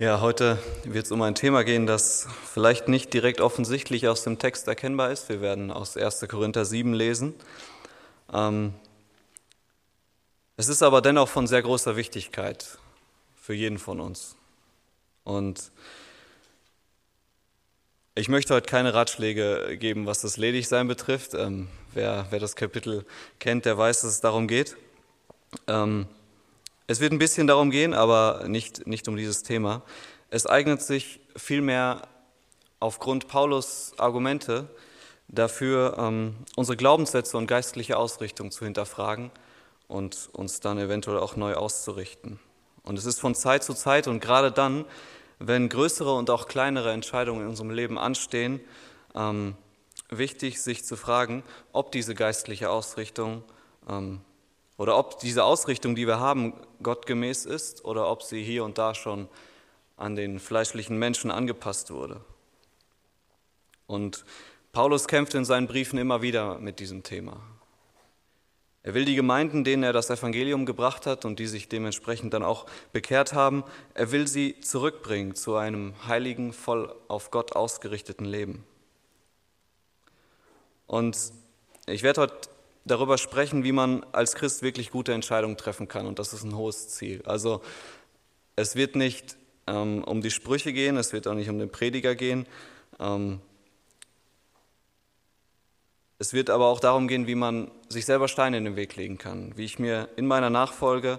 Ja, heute wird es um ein Thema gehen, das vielleicht nicht direkt offensichtlich aus dem Text erkennbar ist. Wir werden aus 1. Korinther 7 lesen. Ähm, es ist aber dennoch von sehr großer Wichtigkeit für jeden von uns. Und ich möchte heute keine Ratschläge geben, was das Ledigsein betrifft. Ähm, wer, wer, das Kapitel kennt, der weiß, dass es darum geht. Es wird ein bisschen darum gehen, aber nicht, nicht um dieses Thema. Es eignet sich vielmehr aufgrund Paulus Argumente dafür, ähm, unsere Glaubenssätze und geistliche Ausrichtung zu hinterfragen und uns dann eventuell auch neu auszurichten. Und es ist von Zeit zu Zeit und gerade dann, wenn größere und auch kleinere Entscheidungen in unserem Leben anstehen, ähm, wichtig, sich zu fragen, ob diese geistliche Ausrichtung ähm, oder ob diese Ausrichtung, die wir haben, gottgemäß ist oder ob sie hier und da schon an den fleischlichen Menschen angepasst wurde. Und Paulus kämpft in seinen Briefen immer wieder mit diesem Thema. Er will die Gemeinden, denen er das Evangelium gebracht hat und die sich dementsprechend dann auch bekehrt haben, er will sie zurückbringen zu einem heiligen, voll auf Gott ausgerichteten Leben. Und ich werde heute darüber sprechen, wie man als Christ wirklich gute Entscheidungen treffen kann. Und das ist ein hohes Ziel. Also es wird nicht ähm, um die Sprüche gehen, es wird auch nicht um den Prediger gehen. Ähm, es wird aber auch darum gehen, wie man sich selber Steine in den Weg legen kann, wie ich mir in meiner Nachfolge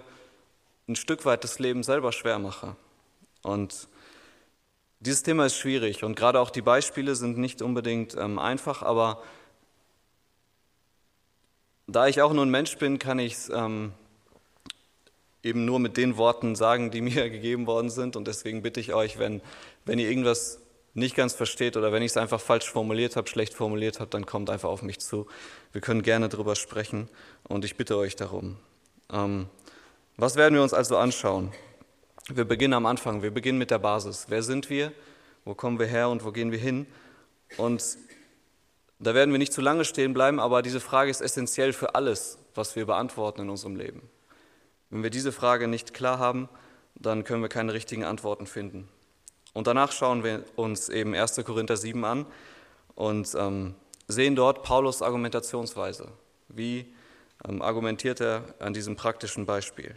ein Stück weit das Leben selber schwer mache. Und dieses Thema ist schwierig und gerade auch die Beispiele sind nicht unbedingt ähm, einfach, aber da ich auch nur ein Mensch bin, kann ich es ähm, eben nur mit den Worten sagen, die mir gegeben worden sind. Und deswegen bitte ich euch, wenn, wenn ihr irgendwas nicht ganz versteht oder wenn ich es einfach falsch formuliert habe, schlecht formuliert habe, dann kommt einfach auf mich zu. Wir können gerne darüber sprechen und ich bitte euch darum. Ähm, was werden wir uns also anschauen? Wir beginnen am Anfang, wir beginnen mit der Basis. Wer sind wir? Wo kommen wir her und wo gehen wir hin? Und da werden wir nicht zu lange stehen bleiben, aber diese Frage ist essentiell für alles, was wir beantworten in unserem Leben. Wenn wir diese Frage nicht klar haben, dann können wir keine richtigen Antworten finden. Und danach schauen wir uns eben 1. Korinther 7 an und ähm, sehen dort Paulus Argumentationsweise. Wie ähm, argumentiert er an diesem praktischen Beispiel?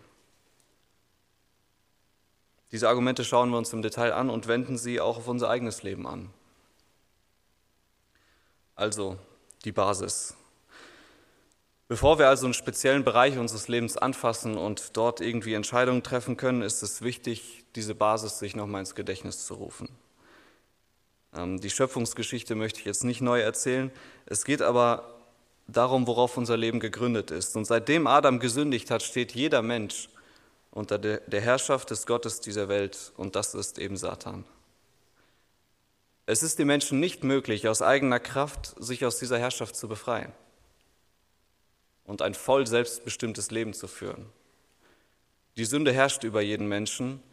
Diese Argumente schauen wir uns im Detail an und wenden sie auch auf unser eigenes Leben an. Also die Basis. Bevor wir also einen speziellen Bereich unseres Lebens anfassen und dort irgendwie Entscheidungen treffen können, ist es wichtig, diese Basis sich nochmal ins Gedächtnis zu rufen. Ähm, die Schöpfungsgeschichte möchte ich jetzt nicht neu erzählen. Es geht aber darum, worauf unser Leben gegründet ist. Und seitdem Adam gesündigt hat, steht jeder Mensch unter der Herrschaft des Gottes dieser Welt und das ist eben Satan. Es ist den Menschen nicht möglich, aus eigener Kraft sich aus dieser Herrschaft zu befreien und ein voll selbstbestimmtes Leben zu führen. Die Sünde herrscht über jeden Menschen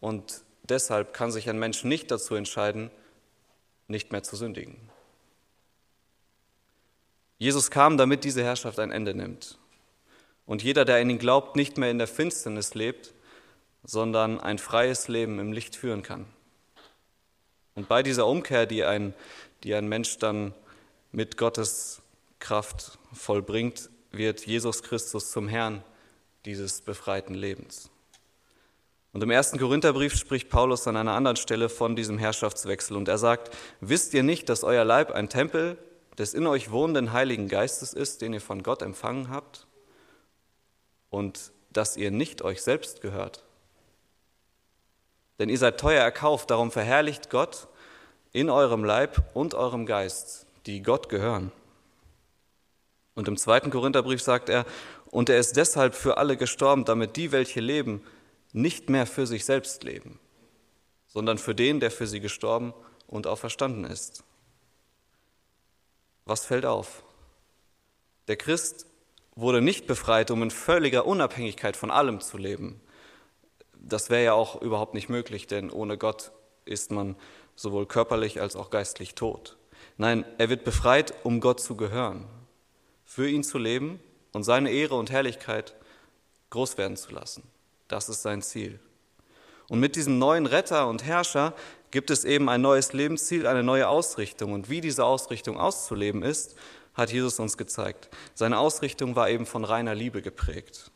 und deshalb kann sich ein Mensch nicht dazu entscheiden, nicht mehr zu sündigen. Jesus kam, damit diese Herrschaft ein Ende nimmt und jeder, der an ihn glaubt, nicht mehr in der Finsternis lebt, sondern ein freies Leben im Licht führen kann. Und bei dieser Umkehr, die ein, die ein Mensch dann mit Gottes Kraft vollbringt, wird Jesus Christus zum Herrn dieses befreiten Lebens. Und im ersten Korintherbrief spricht Paulus an einer anderen Stelle von diesem Herrschaftswechsel und er sagt, wisst ihr nicht, dass euer Leib ein Tempel des in euch wohnenden Heiligen Geistes ist, den ihr von Gott empfangen habt und dass ihr nicht euch selbst gehört? Denn ihr seid teuer erkauft, darum verherrlicht Gott in eurem Leib und eurem Geist, die Gott gehören. Und im zweiten Korintherbrief sagt er, und er ist deshalb für alle gestorben, damit die, welche leben, nicht mehr für sich selbst leben, sondern für den, der für sie gestorben und auferstanden ist. Was fällt auf? Der Christ wurde nicht befreit, um in völliger Unabhängigkeit von allem zu leben, das wäre ja auch überhaupt nicht möglich, denn ohne Gott ist man sowohl körperlich als auch geistlich tot. Nein, er wird befreit, um Gott zu gehören, für ihn zu leben und seine Ehre und Herrlichkeit groß werden zu lassen. Das ist sein Ziel. Und mit diesem neuen Retter und Herrscher gibt es eben ein neues Lebensziel, eine neue Ausrichtung. Und wie diese Ausrichtung auszuleben ist, hat Jesus uns gezeigt. Seine Ausrichtung war eben von reiner Liebe geprägt.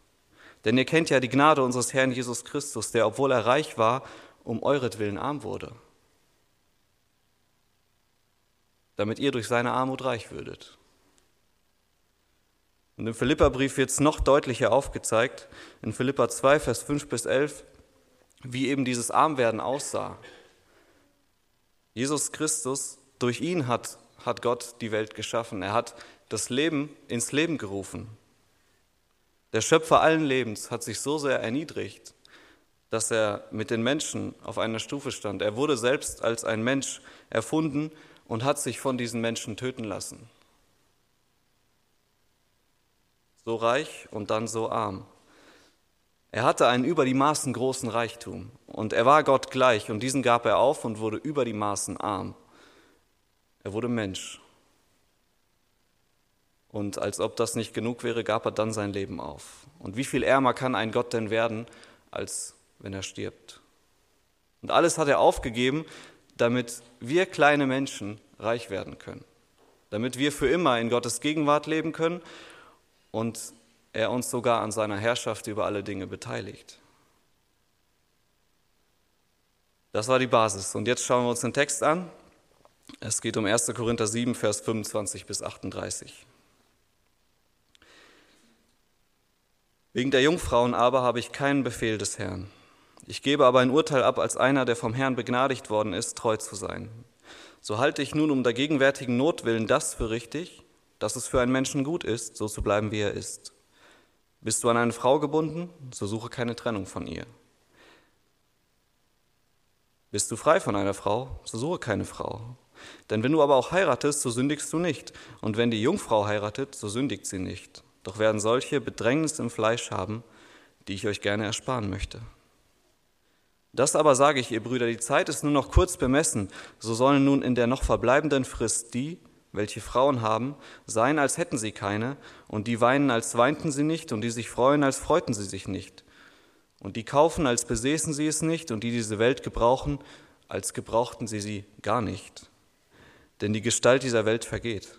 Denn ihr kennt ja die Gnade unseres Herrn Jesus Christus, der, obwohl er reich war, um euretwillen arm wurde, damit ihr durch seine Armut reich würdet. Und im Philipperbrief wird es noch deutlicher aufgezeigt, in Philippa 2, Vers 5 bis 11, wie eben dieses Armwerden aussah. Jesus Christus, durch ihn hat, hat Gott die Welt geschaffen. Er hat das Leben ins Leben gerufen. Der Schöpfer allen Lebens hat sich so sehr erniedrigt, dass er mit den Menschen auf einer Stufe stand. Er wurde selbst als ein Mensch erfunden und hat sich von diesen Menschen töten lassen. So reich und dann so arm. Er hatte einen über die Maßen großen Reichtum und er war Gott gleich und diesen gab er auf und wurde über die Maßen arm. Er wurde Mensch. Und als ob das nicht genug wäre, gab er dann sein Leben auf. Und wie viel ärmer kann ein Gott denn werden, als wenn er stirbt? Und alles hat er aufgegeben, damit wir kleine Menschen reich werden können. Damit wir für immer in Gottes Gegenwart leben können und er uns sogar an seiner Herrschaft über alle Dinge beteiligt. Das war die Basis. Und jetzt schauen wir uns den Text an. Es geht um 1. Korinther 7, Vers 25 bis 38. Wegen der Jungfrauen aber habe ich keinen Befehl des Herrn. Ich gebe aber ein Urteil ab, als einer, der vom Herrn begnadigt worden ist, treu zu sein. So halte ich nun um der gegenwärtigen Not willen das für richtig, dass es für einen Menschen gut ist, so zu bleiben, wie er ist. Bist du an eine Frau gebunden, so suche keine Trennung von ihr. Bist du frei von einer Frau, so suche keine Frau. Denn wenn du aber auch heiratest, so sündigst du nicht. Und wenn die Jungfrau heiratet, so sündigt sie nicht. Doch werden solche Bedrängnis im Fleisch haben, die ich euch gerne ersparen möchte. Das aber sage ich, ihr Brüder, die Zeit ist nur noch kurz bemessen, so sollen nun in der noch verbleibenden Frist die, welche Frauen haben, seien, als hätten sie keine, und die weinen, als weinten sie nicht, und die sich freuen, als freuten sie sich nicht, und die kaufen, als besäßen sie es nicht, und die diese Welt gebrauchen, als gebrauchten sie sie gar nicht. Denn die Gestalt dieser Welt vergeht.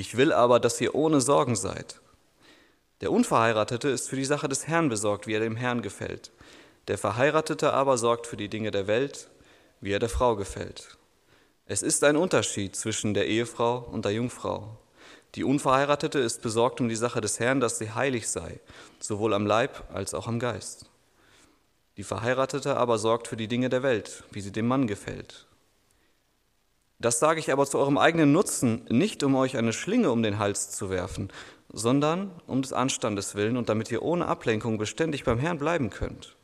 Ich will aber, dass ihr ohne Sorgen seid. Der Unverheiratete ist für die Sache des Herrn besorgt, wie er dem Herrn gefällt. Der Verheiratete aber sorgt für die Dinge der Welt, wie er der Frau gefällt. Es ist ein Unterschied zwischen der Ehefrau und der Jungfrau. Die Unverheiratete ist besorgt um die Sache des Herrn, dass sie heilig sei, sowohl am Leib als auch am Geist. Die Verheiratete aber sorgt für die Dinge der Welt, wie sie dem Mann gefällt. Das sage ich aber zu eurem eigenen Nutzen, nicht um euch eine Schlinge um den Hals zu werfen, sondern um des Anstandes willen und damit ihr ohne Ablenkung beständig beim Herrn bleiben könnt.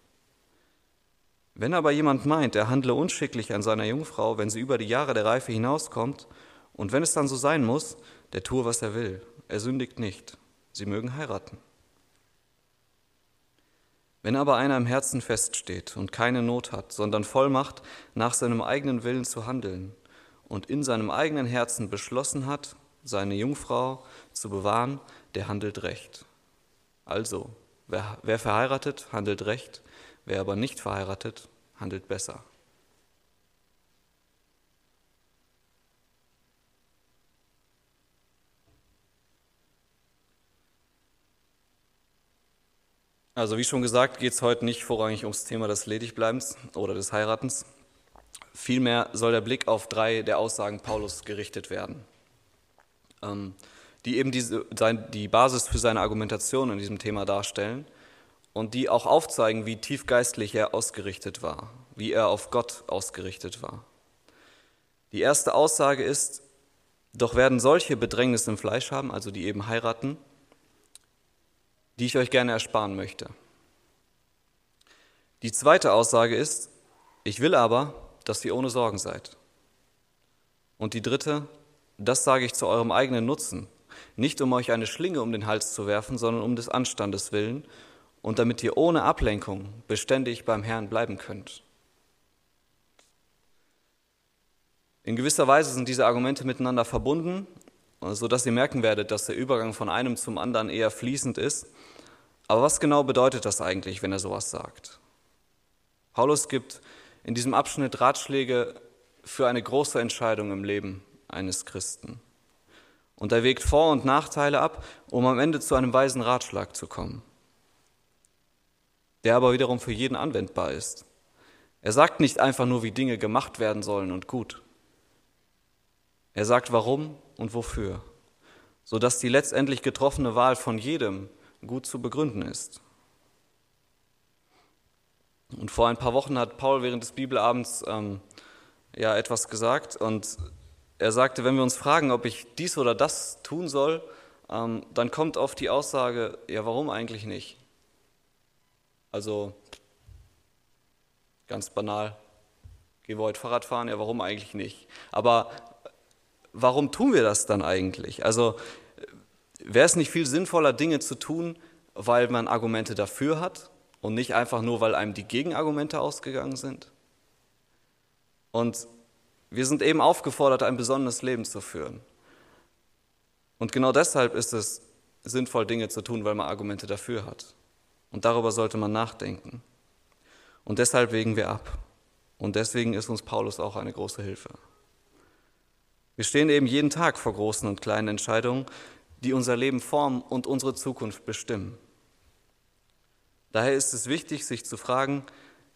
Wenn aber jemand meint, er handle unschicklich an seiner Jungfrau, wenn sie über die Jahre der Reife hinauskommt, und wenn es dann so sein muss, der tue, was er will. Er sündigt nicht. Sie mögen heiraten. Wenn aber einer im Herzen feststeht und keine Not hat, sondern Vollmacht, nach seinem eigenen Willen zu handeln und in seinem eigenen Herzen beschlossen hat, seine Jungfrau zu bewahren, der handelt recht. Also, wer, wer verheiratet, handelt recht, Wer aber nicht verheiratet, handelt besser. Also wie schon gesagt, geht es heute nicht vorrangig ums Thema des Ledigbleibens oder des Heiratens. Vielmehr soll der Blick auf drei der Aussagen Paulus gerichtet werden, ähm, die eben die Basis für seine Argumentation in diesem Thema darstellen und die auch aufzeigen, wie tiefgeistlich er ausgerichtet war, wie er auf Gott ausgerichtet war. Die erste Aussage ist, doch werden solche Bedrängnis im Fleisch haben, also die eben heiraten, die ich euch gerne ersparen möchte. Die zweite Aussage ist, ich will aber, dass ihr ohne Sorgen seid. Und die dritte, das sage ich zu eurem eigenen Nutzen, nicht um euch eine Schlinge um den Hals zu werfen, sondern um des Anstandes willen und damit ihr ohne Ablenkung beständig beim Herrn bleiben könnt. In gewisser Weise sind diese Argumente miteinander verbunden, sodass ihr merken werdet, dass der Übergang von einem zum anderen eher fließend ist. Aber was genau bedeutet das eigentlich, wenn er sowas sagt? Paulus gibt in diesem Abschnitt Ratschläge für eine große Entscheidung im Leben eines Christen. Und er wägt Vor- und Nachteile ab, um am Ende zu einem weisen Ratschlag zu kommen, der aber wiederum für jeden anwendbar ist. Er sagt nicht einfach nur, wie Dinge gemacht werden sollen und gut. Er sagt warum und wofür, sodass die letztendlich getroffene Wahl von jedem gut zu begründen ist. Und vor ein paar Wochen hat Paul während des Bibelabends ähm, ja etwas gesagt und er sagte, wenn wir uns fragen, ob ich dies oder das tun soll, ähm, dann kommt oft die Aussage, ja, warum eigentlich nicht? Also ganz banal, gehen wir heute Fahrrad fahren, ja, warum eigentlich nicht? Aber warum tun wir das dann eigentlich? Also wäre es nicht viel sinnvoller, Dinge zu tun, weil man Argumente dafür hat und nicht einfach nur, weil einem die Gegenargumente ausgegangen sind? Und wir sind eben aufgefordert, ein besonderes Leben zu führen. Und genau deshalb ist es sinnvoll, Dinge zu tun, weil man Argumente dafür hat. Und darüber sollte man nachdenken. Und deshalb wägen wir ab. Und deswegen ist uns Paulus auch eine große Hilfe. Wir stehen eben jeden Tag vor großen und kleinen Entscheidungen, die unser Leben formen und unsere Zukunft bestimmen. Daher ist es wichtig, sich zu fragen,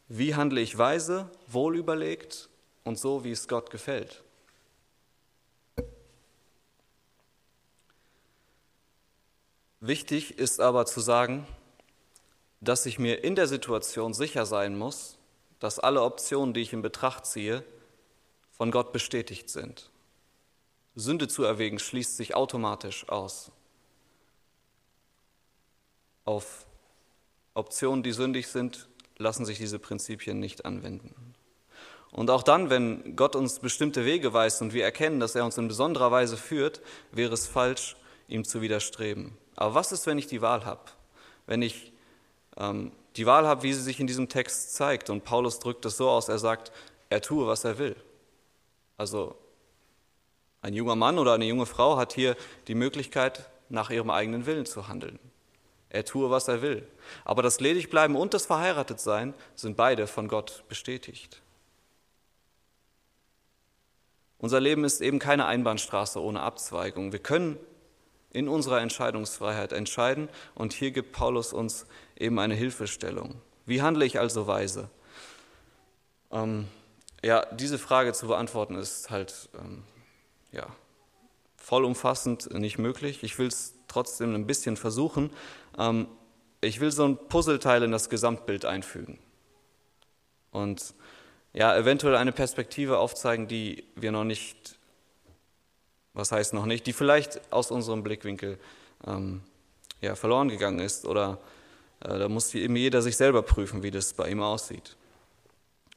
wie handle ich weise, wohlüberlegt und so, wie es Gott gefällt. Wichtig ist aber zu sagen, dass ich mir in der Situation sicher sein muss, dass alle Optionen, die ich in Betracht ziehe, von Gott bestätigt sind. Sünde zu erwägen schließt sich automatisch aus. Auf Optionen, die sündig sind, lassen sich diese Prinzipien nicht anwenden. Und auch dann, wenn Gott uns bestimmte Wege weist und wir erkennen, dass er uns in besonderer Weise führt, wäre es falsch, ihm zu widerstreben. Aber was ist, wenn ich die Wahl habe? Wenn ich ähm, die Wahl habe, wie sie sich in diesem Text zeigt. Und Paulus drückt es so aus, er sagt, er tue, was er will. Also ein junger Mann oder eine junge Frau hat hier die Möglichkeit, nach ihrem eigenen Willen zu handeln. Er tue, was er will. Aber das Ledigbleiben und das Verheiratetsein sind beide von Gott bestätigt. Unser Leben ist eben keine Einbahnstraße ohne Abzweigung. Wir können in unserer Entscheidungsfreiheit entscheiden und hier gibt Paulus uns eben eine Hilfestellung. Wie handle ich also weise? Ähm, ja, diese Frage zu beantworten ist halt ähm, ja, vollumfassend nicht möglich. Ich will es trotzdem ein bisschen versuchen. Ähm, ich will so ein Puzzleteil in das Gesamtbild einfügen. Und ja, eventuell eine Perspektive aufzeigen, die wir noch nicht, was heißt noch nicht, die vielleicht aus unserem Blickwinkel ähm, ja, verloren gegangen ist oder äh, da muss eben jeder sich selber prüfen, wie das bei ihm aussieht.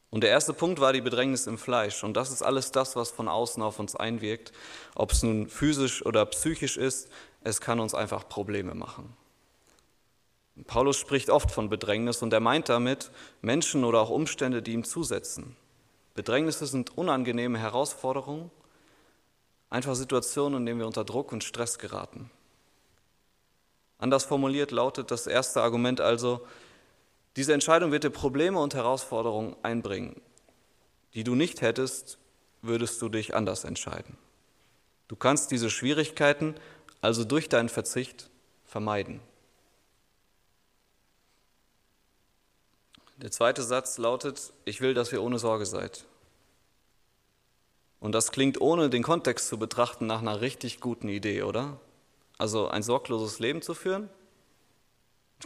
Und der erste Punkt war die Bedrängnis im Fleisch. Und das ist alles das, was von außen auf uns einwirkt. Ob es nun physisch oder psychisch ist, es kann uns einfach Probleme machen. Paulus spricht oft von Bedrängnis und er meint damit Menschen oder auch Umstände, die ihm zusetzen. Bedrängnisse sind unangenehme Herausforderungen, einfach Situationen, in denen wir unter Druck und Stress geraten. Anders formuliert lautet das erste Argument also, diese Entscheidung wird dir Probleme und Herausforderungen einbringen, die du nicht hättest, würdest du dich anders entscheiden. Du kannst diese Schwierigkeiten also durch deinen Verzicht vermeiden. Der zweite Satz lautet, ich will, dass ihr ohne Sorge seid. Und das klingt, ohne den Kontext zu betrachten, nach einer richtig guten Idee, oder? Also ein sorgloses Leben zu führen,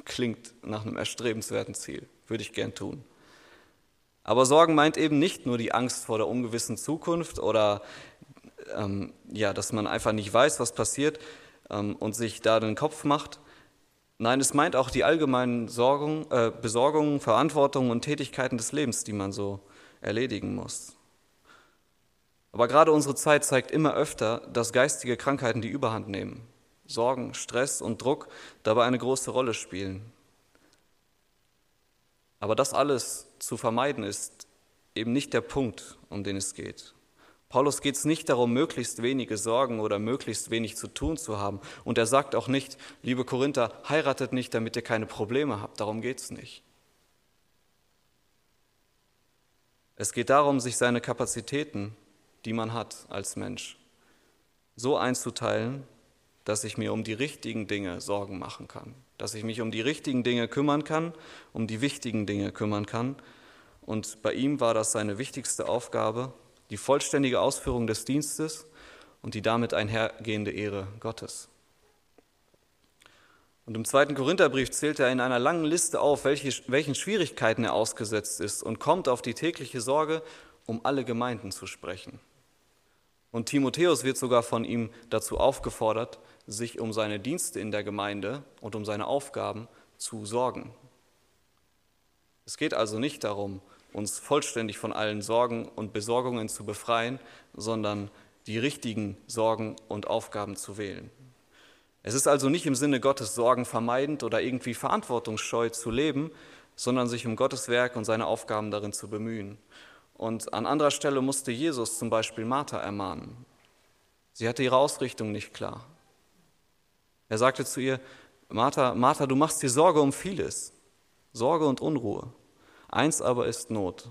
klingt nach einem erstrebenswerten Ziel, würde ich gern tun. Aber Sorgen meint eben nicht nur die Angst vor der ungewissen Zukunft oder ähm, ja, dass man einfach nicht weiß, was passiert ähm, und sich da den Kopf macht, Nein, es meint auch die allgemeinen Sorgung, äh, Besorgungen, Verantwortungen und Tätigkeiten des Lebens, die man so erledigen muss. Aber gerade unsere Zeit zeigt immer öfter, dass geistige Krankheiten die Überhand nehmen. Sorgen, Stress und Druck dabei eine große Rolle spielen. Aber das alles zu vermeiden ist eben nicht der Punkt, um den es geht. Paulus geht es nicht darum, möglichst wenige Sorgen oder möglichst wenig zu tun zu haben. Und er sagt auch nicht, liebe Korinther, heiratet nicht, damit ihr keine Probleme habt. Darum geht es nicht. Es geht darum, sich seine Kapazitäten, die man hat als Mensch, so einzuteilen, dass ich mir um die richtigen Dinge Sorgen machen kann, dass ich mich um die richtigen Dinge kümmern kann, um die wichtigen Dinge kümmern kann. Und bei ihm war das seine wichtigste Aufgabe, die vollständige Ausführung des Dienstes und die damit einhergehende Ehre Gottes. Und im zweiten Korintherbrief zählt er in einer langen Liste auf, welche, welchen Schwierigkeiten er ausgesetzt ist und kommt auf die tägliche Sorge, um alle Gemeinden zu sprechen. Und Timotheus wird sogar von ihm dazu aufgefordert, sich um seine Dienste in der Gemeinde und um seine Aufgaben zu sorgen. Es geht also nicht darum, uns vollständig von allen Sorgen und Besorgungen zu befreien, sondern die richtigen Sorgen und Aufgaben zu wählen. Es ist also nicht im Sinne Gottes Sorgen vermeidend oder irgendwie verantwortungsscheu zu leben, sondern sich um Gottes Werk und seine Aufgaben darin zu bemühen. Und an anderer Stelle musste Jesus zum Beispiel Martha ermahnen. Sie hatte ihre Ausrichtung nicht klar. Er sagte zu ihr, Martha, Martha, du machst dir Sorge um vieles, Sorge und Unruhe. Eins aber ist Not.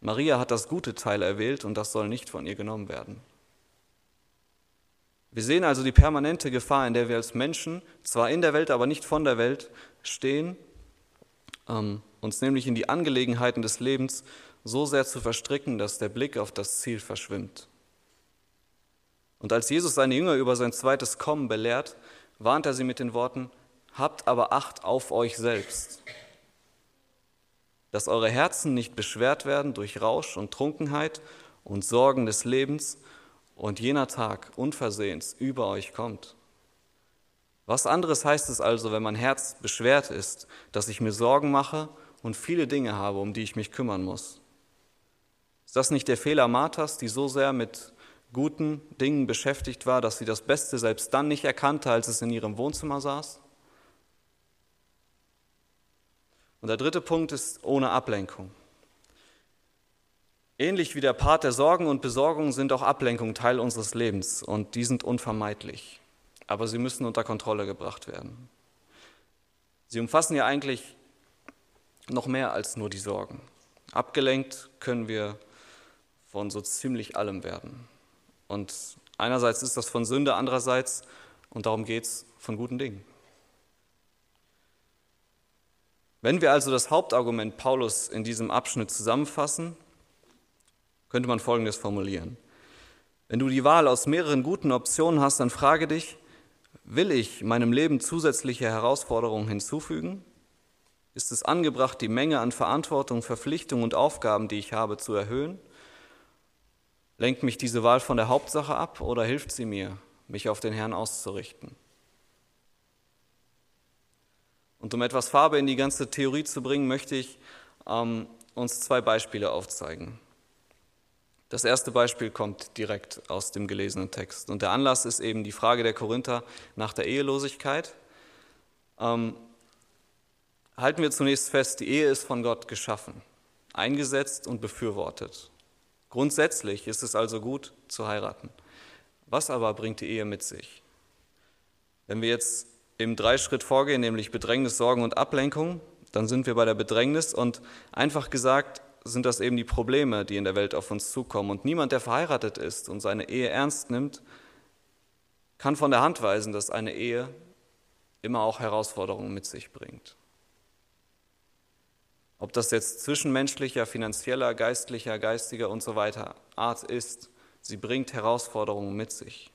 Maria hat das gute Teil erwählt und das soll nicht von ihr genommen werden. Wir sehen also die permanente Gefahr, in der wir als Menschen, zwar in der Welt, aber nicht von der Welt, stehen, ähm, uns nämlich in die Angelegenheiten des Lebens so sehr zu verstricken, dass der Blick auf das Ziel verschwimmt. Und als Jesus seine Jünger über sein zweites Kommen belehrt, warnt er sie mit den Worten, Habt aber Acht auf euch selbst, dass eure Herzen nicht beschwert werden durch Rausch und Trunkenheit und Sorgen des Lebens und jener Tag unversehens über euch kommt. Was anderes heißt es also, wenn mein Herz beschwert ist, dass ich mir Sorgen mache und viele Dinge habe, um die ich mich kümmern muss? Ist das nicht der Fehler Marthas, die so sehr mit guten Dingen beschäftigt war, dass sie das Beste selbst dann nicht erkannte, als es in ihrem Wohnzimmer saß? Und der dritte Punkt ist ohne Ablenkung. Ähnlich wie der Part der Sorgen und Besorgungen sind auch Ablenkungen Teil unseres Lebens und die sind unvermeidlich. Aber sie müssen unter Kontrolle gebracht werden. Sie umfassen ja eigentlich noch mehr als nur die Sorgen. Abgelenkt können wir von so ziemlich allem werden. Und einerseits ist das von Sünde, andererseits, und darum geht es, von guten Dingen. Wenn wir also das Hauptargument Paulus in diesem Abschnitt zusammenfassen, könnte man Folgendes formulieren. Wenn du die Wahl aus mehreren guten Optionen hast, dann frage dich, will ich meinem Leben zusätzliche Herausforderungen hinzufügen? Ist es angebracht, die Menge an Verantwortung, Verpflichtungen und Aufgaben, die ich habe, zu erhöhen? Lenkt mich diese Wahl von der Hauptsache ab oder hilft sie mir, mich auf den Herrn auszurichten? Und um etwas Farbe in die ganze Theorie zu bringen, möchte ich ähm, uns zwei Beispiele aufzeigen. Das erste Beispiel kommt direkt aus dem gelesenen Text. Und der Anlass ist eben die Frage der Korinther nach der Ehelosigkeit. Ähm, halten wir zunächst fest, die Ehe ist von Gott geschaffen, eingesetzt und befürwortet. Grundsätzlich ist es also gut zu heiraten. Was aber bringt die Ehe mit sich? Wenn wir jetzt im Dreischritt vorgehen, nämlich Bedrängnis, Sorgen und Ablenkung, dann sind wir bei der Bedrängnis und einfach gesagt, sind das eben die Probleme, die in der Welt auf uns zukommen. Und niemand, der verheiratet ist und seine Ehe ernst nimmt, kann von der Hand weisen, dass eine Ehe immer auch Herausforderungen mit sich bringt. Ob das jetzt zwischenmenschlicher, finanzieller, geistlicher, geistiger und so weiter Art ist, sie bringt Herausforderungen mit sich.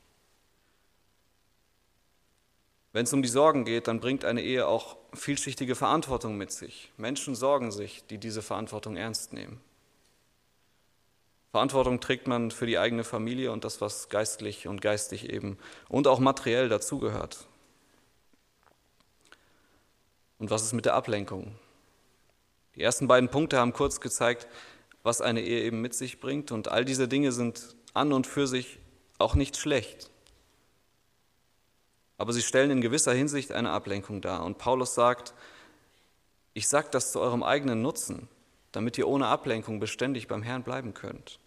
Wenn es um die Sorgen geht, dann bringt eine Ehe auch vielschichtige Verantwortung mit sich. Menschen sorgen sich, die diese Verantwortung ernst nehmen. Verantwortung trägt man für die eigene Familie und das, was geistlich und geistig eben und auch materiell dazugehört. Und was ist mit der Ablenkung? Die ersten beiden Punkte haben kurz gezeigt, was eine Ehe eben mit sich bringt und all diese Dinge sind an und für sich auch nicht schlecht aber sie stellen in gewisser Hinsicht eine Ablenkung dar. Und Paulus sagt, ich sage das zu eurem eigenen Nutzen, damit ihr ohne Ablenkung beständig beim Herrn bleiben könnt.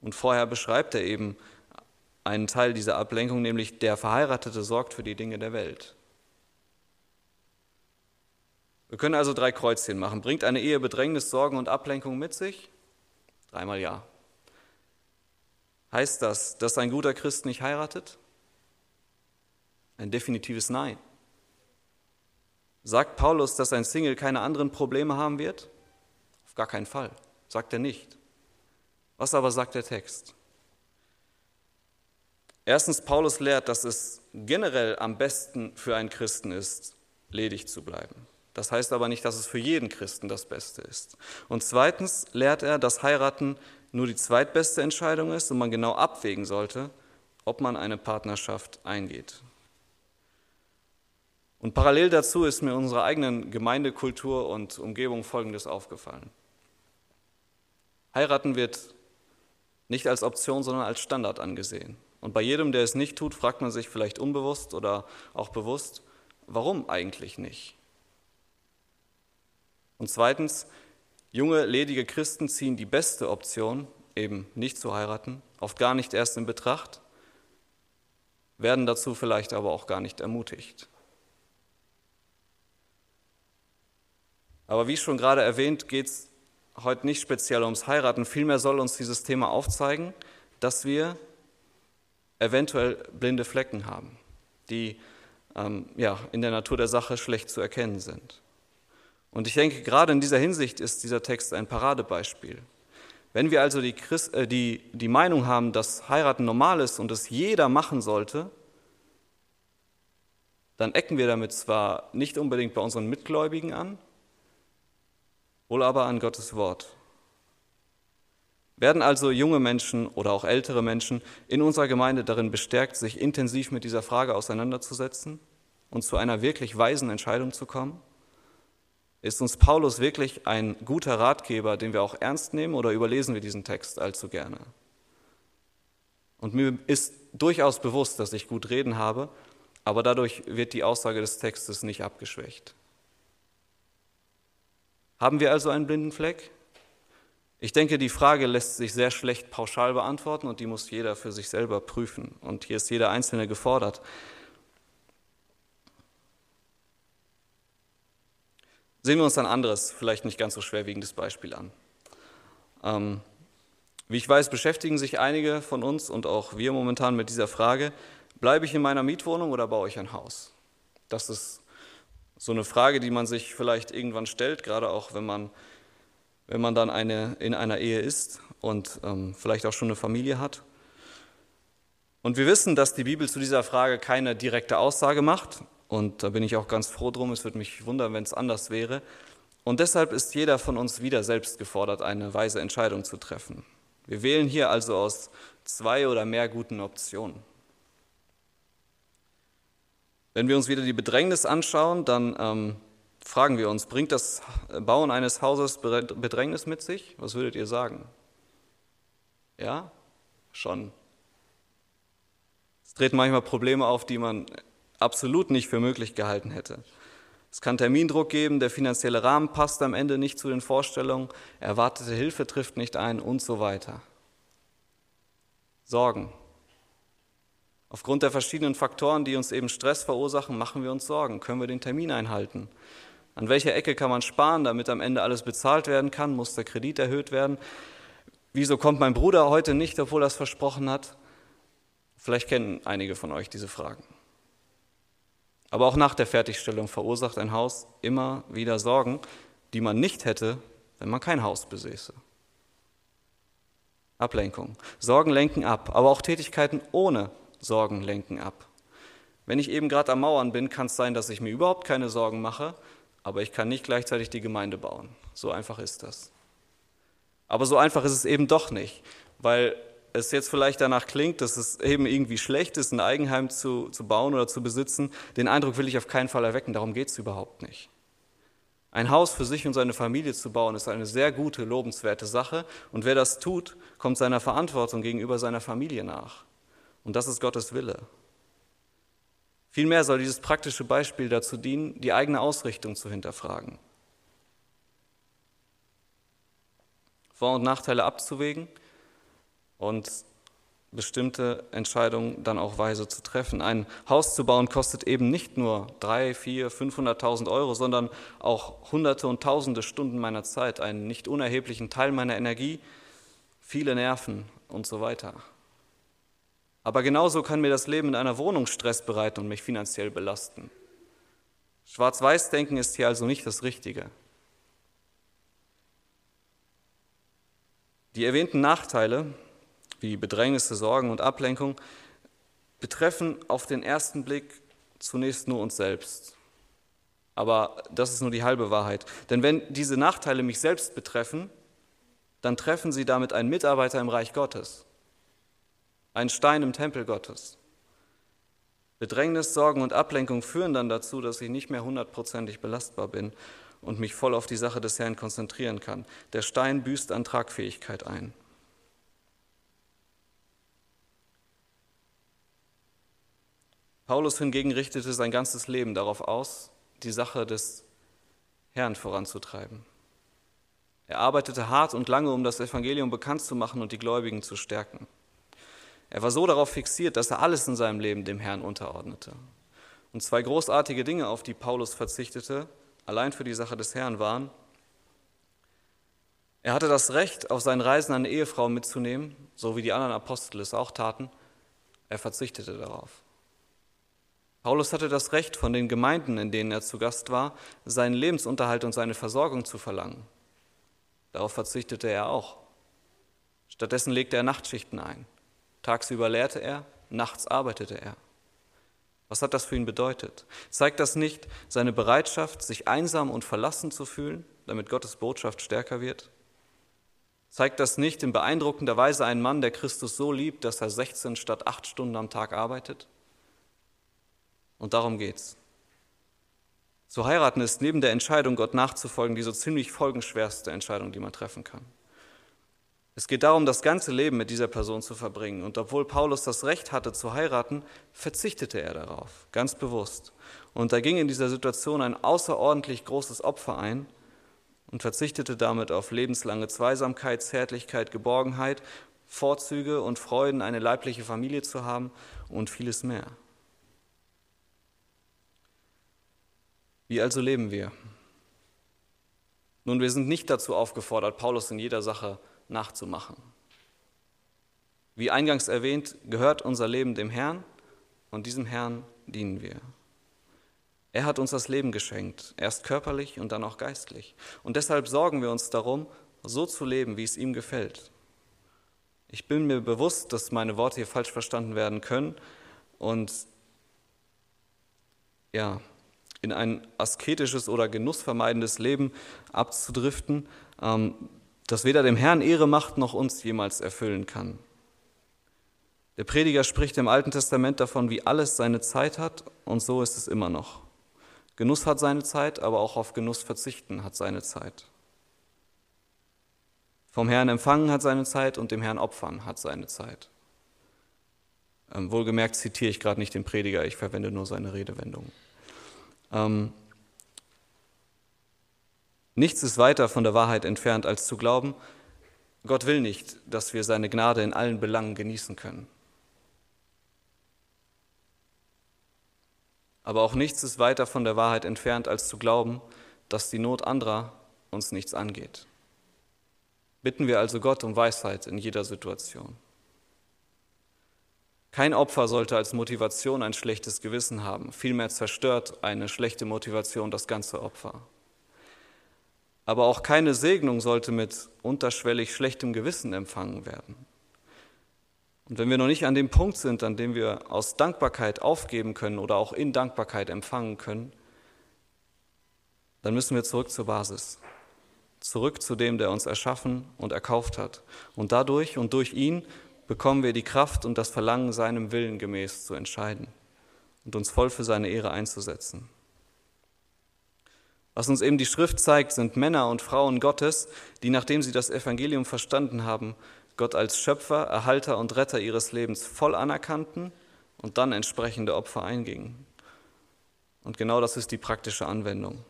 Und vorher beschreibt er eben einen Teil dieser Ablenkung, nämlich der Verheiratete sorgt für die Dinge der Welt. Wir können also drei Kreuzchen machen. Bringt eine Ehe Bedrängnis, Sorgen und Ablenkung mit sich? Dreimal ja. Heißt das, dass ein guter Christ nicht heiratet? Ein definitives Nein. Sagt Paulus, dass ein Single keine anderen Probleme haben wird? Auf gar keinen Fall. Sagt er nicht. Was aber sagt der Text? Erstens, Paulus lehrt, dass es generell am besten für einen Christen ist, ledig zu bleiben. Das heißt aber nicht, dass es für jeden Christen das Beste ist. Und zweitens lehrt er, dass heiraten nur die zweitbeste Entscheidung ist und man genau abwägen sollte, ob man eine Partnerschaft eingeht. Und parallel dazu ist mir unserer eigenen Gemeindekultur und Umgebung Folgendes aufgefallen. Heiraten wird nicht als Option, sondern als Standard angesehen. Und bei jedem, der es nicht tut, fragt man sich vielleicht unbewusst oder auch bewusst, warum eigentlich nicht? Und zweitens, junge, ledige Christen ziehen die beste Option, eben nicht zu heiraten, oft gar nicht erst in Betracht, werden dazu vielleicht aber auch gar nicht ermutigt. Aber wie schon gerade erwähnt, geht es heute nicht speziell ums Heiraten. Vielmehr soll uns dieses Thema aufzeigen, dass wir eventuell blinde Flecken haben, die ähm, ja, in der Natur der Sache schlecht zu erkennen sind. Und ich denke, gerade in dieser Hinsicht ist dieser Text ein Paradebeispiel. Wenn wir also die, Christ, äh, die, die Meinung haben, dass heiraten normal ist und es jeder machen sollte, dann ecken wir damit zwar nicht unbedingt bei unseren Mitgläubigen an, wohl aber an Gottes Wort. Werden also junge Menschen oder auch ältere Menschen in unserer Gemeinde darin bestärkt, sich intensiv mit dieser Frage auseinanderzusetzen und zu einer wirklich weisen Entscheidung zu kommen? Ist uns Paulus wirklich ein guter Ratgeber, den wir auch ernst nehmen, oder überlesen wir diesen Text allzu gerne? Und mir ist durchaus bewusst, dass ich gut reden habe, aber dadurch wird die Aussage des Textes nicht abgeschwächt. Haben wir also einen blinden Fleck? Ich denke, die Frage lässt sich sehr schlecht pauschal beantworten und die muss jeder für sich selber prüfen. Und hier ist jeder Einzelne gefordert. Sehen wir uns ein anderes, vielleicht nicht ganz so schwerwiegendes Beispiel an. Ähm, wie ich weiß, beschäftigen sich einige von uns und auch wir momentan mit dieser Frage, bleibe ich in meiner Mietwohnung oder baue ich ein Haus? Das ist so eine Frage, die man sich vielleicht irgendwann stellt, gerade auch wenn man, wenn man dann eine, in einer Ehe ist und ähm, vielleicht auch schon eine Familie hat. Und wir wissen, dass die Bibel zu dieser Frage keine direkte Aussage macht. Und da bin ich auch ganz froh drum. Es würde mich wundern, wenn es anders wäre. Und deshalb ist jeder von uns wieder selbst gefordert, eine weise Entscheidung zu treffen. Wir wählen hier also aus zwei oder mehr guten Optionen. Wenn wir uns wieder die Bedrängnis anschauen, dann ähm, fragen wir uns, bringt das Bauen eines Hauses Bedrängnis mit sich? Was würdet ihr sagen? Ja, schon. Es treten manchmal Probleme auf, die man absolut nicht für möglich gehalten hätte. Es kann Termindruck geben, der finanzielle Rahmen passt am Ende nicht zu den Vorstellungen, erwartete Hilfe trifft nicht ein und so weiter. Sorgen. Aufgrund der verschiedenen Faktoren, die uns eben Stress verursachen, machen wir uns Sorgen. Können wir den Termin einhalten? An welcher Ecke kann man sparen, damit am Ende alles bezahlt werden kann? Muss der Kredit erhöht werden? Wieso kommt mein Bruder heute nicht, obwohl er es versprochen hat? Vielleicht kennen einige von euch diese Fragen. Aber auch nach der Fertigstellung verursacht ein Haus immer wieder Sorgen, die man nicht hätte, wenn man kein Haus besäße. Ablenkung. Sorgen lenken ab, aber auch Tätigkeiten ohne Sorgen lenken ab. Wenn ich eben gerade am Mauern bin, kann es sein, dass ich mir überhaupt keine Sorgen mache, aber ich kann nicht gleichzeitig die Gemeinde bauen. So einfach ist das. Aber so einfach ist es eben doch nicht, weil es jetzt vielleicht danach klingt, dass es eben irgendwie schlecht ist, ein Eigenheim zu, zu bauen oder zu besitzen, den Eindruck will ich auf keinen Fall erwecken. Darum geht es überhaupt nicht. Ein Haus für sich und seine Familie zu bauen, ist eine sehr gute, lobenswerte Sache. Und wer das tut, kommt seiner Verantwortung gegenüber seiner Familie nach. Und das ist Gottes Wille. Vielmehr soll dieses praktische Beispiel dazu dienen, die eigene Ausrichtung zu hinterfragen. Vor- und Nachteile abzuwägen und bestimmte Entscheidungen dann auch weise zu treffen. Ein Haus zu bauen kostet eben nicht nur drei, vier, 500.000 Euro, sondern auch Hunderte und Tausende Stunden meiner Zeit, einen nicht unerheblichen Teil meiner Energie, viele Nerven und so weiter. Aber genauso kann mir das Leben in einer Wohnung Stress bereiten und mich finanziell belasten. Schwarz-Weiß-Denken ist hier also nicht das Richtige. Die erwähnten Nachteile wie Bedrängnisse, Sorgen und Ablenkung, betreffen auf den ersten Blick zunächst nur uns selbst. Aber das ist nur die halbe Wahrheit. Denn wenn diese Nachteile mich selbst betreffen, dann treffen sie damit einen Mitarbeiter im Reich Gottes, einen Stein im Tempel Gottes. Bedrängnis, Sorgen und Ablenkung führen dann dazu, dass ich nicht mehr hundertprozentig belastbar bin und mich voll auf die Sache des Herrn konzentrieren kann. Der Stein büßt an Tragfähigkeit ein. Paulus hingegen richtete sein ganzes Leben darauf aus, die Sache des Herrn voranzutreiben. Er arbeitete hart und lange, um das Evangelium bekannt zu machen und die Gläubigen zu stärken. Er war so darauf fixiert, dass er alles in seinem Leben dem Herrn unterordnete. Und zwei großartige Dinge, auf die Paulus verzichtete, allein für die Sache des Herrn waren, er hatte das Recht, auf seinen Reisen eine Ehefrau mitzunehmen, so wie die anderen Apostel es auch taten. Er verzichtete darauf. Paulus hatte das Recht, von den Gemeinden, in denen er zu Gast war, seinen Lebensunterhalt und seine Versorgung zu verlangen. Darauf verzichtete er auch. Stattdessen legte er Nachtschichten ein. Tagsüber lehrte er, nachts arbeitete er. Was hat das für ihn bedeutet? Zeigt das nicht seine Bereitschaft, sich einsam und verlassen zu fühlen, damit Gottes Botschaft stärker wird? Zeigt das nicht in beeindruckender Weise einen Mann, der Christus so liebt, dass er 16 statt 8 Stunden am Tag arbeitet? Und darum geht's. Zu heiraten ist neben der Entscheidung, Gott nachzufolgen, die so ziemlich folgenschwerste Entscheidung, die man treffen kann. Es geht darum, das ganze Leben mit dieser Person zu verbringen. Und obwohl Paulus das Recht hatte zu heiraten, verzichtete er darauf, ganz bewusst. Und da ging in dieser Situation ein außerordentlich großes Opfer ein und verzichtete damit auf lebenslange Zweisamkeit, Zärtlichkeit, Geborgenheit, Vorzüge und Freuden, eine leibliche Familie zu haben und vieles mehr. Wie also leben wir? Nun, wir sind nicht dazu aufgefordert, Paulus in jeder Sache nachzumachen. Wie eingangs erwähnt, gehört unser Leben dem Herrn und diesem Herrn dienen wir. Er hat uns das Leben geschenkt, erst körperlich und dann auch geistlich. Und deshalb sorgen wir uns darum, so zu leben, wie es ihm gefällt. Ich bin mir bewusst, dass meine Worte hier falsch verstanden werden können und ja, in ein asketisches oder genussvermeidendes Leben abzudriften, ähm, das weder dem Herrn Ehre macht noch uns jemals erfüllen kann. Der Prediger spricht im Alten Testament davon, wie alles seine Zeit hat, und so ist es immer noch. Genuss hat seine Zeit, aber auch auf Genuss verzichten hat seine Zeit. Vom Herrn empfangen hat seine Zeit und dem Herrn opfern hat seine Zeit. Ähm, wohlgemerkt zitiere ich gerade nicht den Prediger, ich verwende nur seine Redewendung. Ähm, nichts ist weiter von der Wahrheit entfernt, als zu glauben, Gott will nicht, dass wir seine Gnade in allen Belangen genießen können. Aber auch nichts ist weiter von der Wahrheit entfernt, als zu glauben, dass die Not anderer uns nichts angeht. Bitten wir also Gott um Weisheit in jeder Situation. Kein Opfer sollte als Motivation ein schlechtes Gewissen haben. Vielmehr zerstört eine schlechte Motivation das ganze Opfer. Aber auch keine Segnung sollte mit unterschwellig schlechtem Gewissen empfangen werden. Und wenn wir noch nicht an dem Punkt sind, an dem wir aus Dankbarkeit aufgeben können oder auch in Dankbarkeit empfangen können, dann müssen wir zurück zur Basis. Zurück zu dem, der uns erschaffen und erkauft hat. Und dadurch und durch ihn bekommen wir die Kraft und das Verlangen, seinem Willen gemäß zu entscheiden und uns voll für seine Ehre einzusetzen. Was uns eben die Schrift zeigt, sind Männer und Frauen Gottes, die, nachdem sie das Evangelium verstanden haben, Gott als Schöpfer, Erhalter und Retter ihres Lebens voll anerkannten und dann entsprechende Opfer eingingen. Und genau das ist die praktische Anwendung.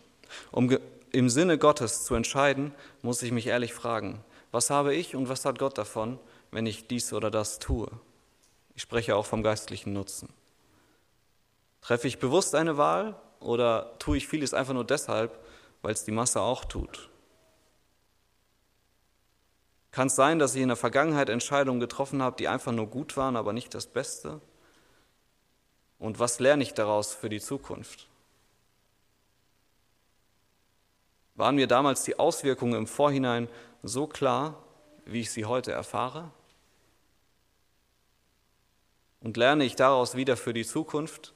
Um im Sinne Gottes zu entscheiden, muss ich mich ehrlich fragen, was habe ich und was hat Gott davon, wenn ich dies oder das tue? Ich spreche auch vom geistlichen Nutzen. Treffe ich bewusst eine Wahl oder tue ich vieles einfach nur deshalb, weil es die Masse auch tut? Kann es sein, dass ich in der Vergangenheit Entscheidungen getroffen habe, die einfach nur gut waren, aber nicht das Beste? Und was lerne ich daraus für die Zukunft? Waren mir damals die Auswirkungen im Vorhinein so klar, wie ich sie heute erfahre? Und lerne ich daraus wieder für die Zukunft,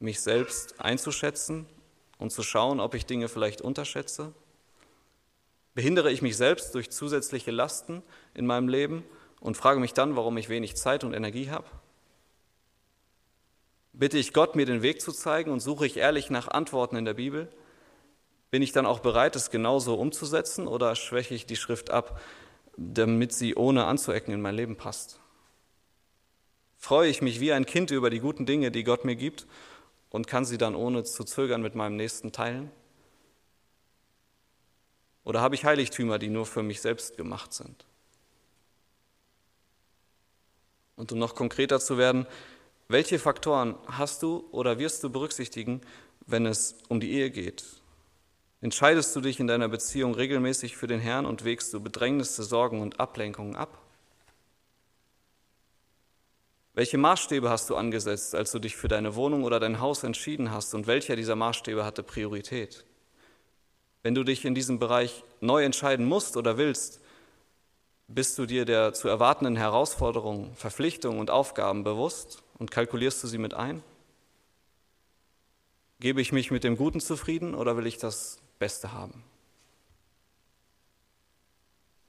mich selbst einzuschätzen und zu schauen, ob ich Dinge vielleicht unterschätze? Behindere ich mich selbst durch zusätzliche Lasten in meinem Leben und frage mich dann, warum ich wenig Zeit und Energie habe? Bitte ich Gott, mir den Weg zu zeigen und suche ich ehrlich nach Antworten in der Bibel? Bin ich dann auch bereit, es genauso umzusetzen oder schwäche ich die Schrift ab, damit sie ohne anzuecken in mein Leben passt? Freue ich mich wie ein Kind über die guten Dinge, die Gott mir gibt und kann sie dann ohne zu zögern mit meinem Nächsten teilen? Oder habe ich Heiligtümer, die nur für mich selbst gemacht sind? Und um noch konkreter zu werden, welche Faktoren hast du oder wirst du berücksichtigen, wenn es um die Ehe geht? Entscheidest du dich in deiner Beziehung regelmäßig für den Herrn und wägst du Bedrängnisse, Sorgen und Ablenkungen ab? Welche Maßstäbe hast du angesetzt, als du dich für deine Wohnung oder dein Haus entschieden hast und welcher dieser Maßstäbe hatte Priorität? Wenn du dich in diesem Bereich neu entscheiden musst oder willst, bist du dir der zu erwartenden Herausforderungen, Verpflichtungen und Aufgaben bewusst und kalkulierst du sie mit ein? Gebe ich mich mit dem Guten zufrieden oder will ich das Beste haben?